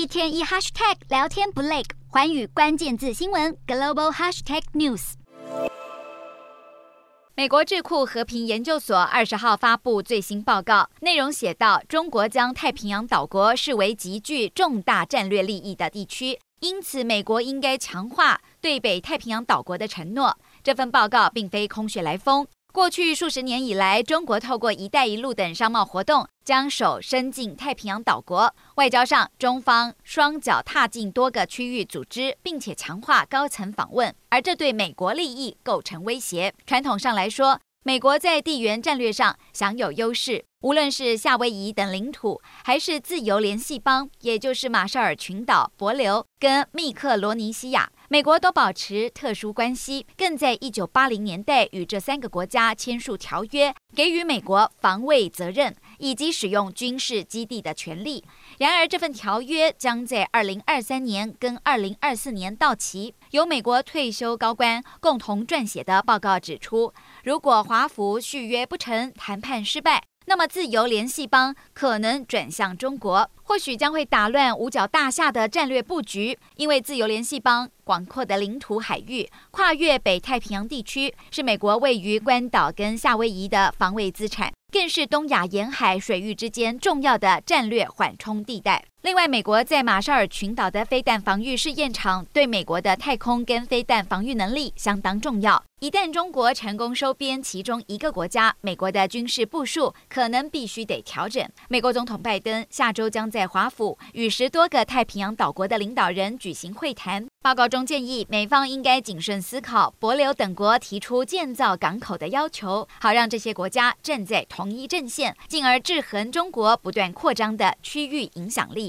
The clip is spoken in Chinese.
一天一 hashtag 聊天不累，环宇关键字新闻 global hashtag news。美国智库和平研究所二十号发布最新报告，内容写道：中国将太平洋岛国视为极具重大战略利益的地区，因此美国应该强化对北太平洋岛国的承诺。这份报告并非空穴来风。过去数十年以来，中国透过“一带一路”等商贸活动，将手伸进太平洋岛国。外交上，中方双脚踏进多个区域组织，并且强化高层访问，而这对美国利益构成威胁。传统上来说，美国在地缘战略上享有优势，无论是夏威夷等领土，还是自由联系邦，也就是马绍尔群岛、帛琉跟密克罗尼西亚。美国都保持特殊关系，更在一九八零年代与这三个国家签署条约，给予美国防卫责任以及使用军事基地的权利。然而，这份条约将在二零二三年跟二零二四年到期。由美国退休高官共同撰写的报告指出，如果华府续约不成，谈判失败，那么自由联系邦可能转向中国。或许将会打乱五角大厦的战略布局，因为自由联系邦广阔的领土海域跨越北太平洋地区，是美国位于关岛跟夏威夷的防卫资产，更是东亚沿海水域之间重要的战略缓冲地带。另外，美国在马绍尔群岛的飞弹防御试验场，对美国的太空跟飞弹防御能力相当重要。一旦中国成功收编其中一个国家，美国的军事部署可能必须得调整。美国总统拜登下周将在在华府与十多个太平洋岛国的领导人举行会谈。报告中建议，美方应该谨慎思考帛琉等国提出建造港口的要求，好让这些国家站在同一阵线，进而制衡中国不断扩张的区域影响力。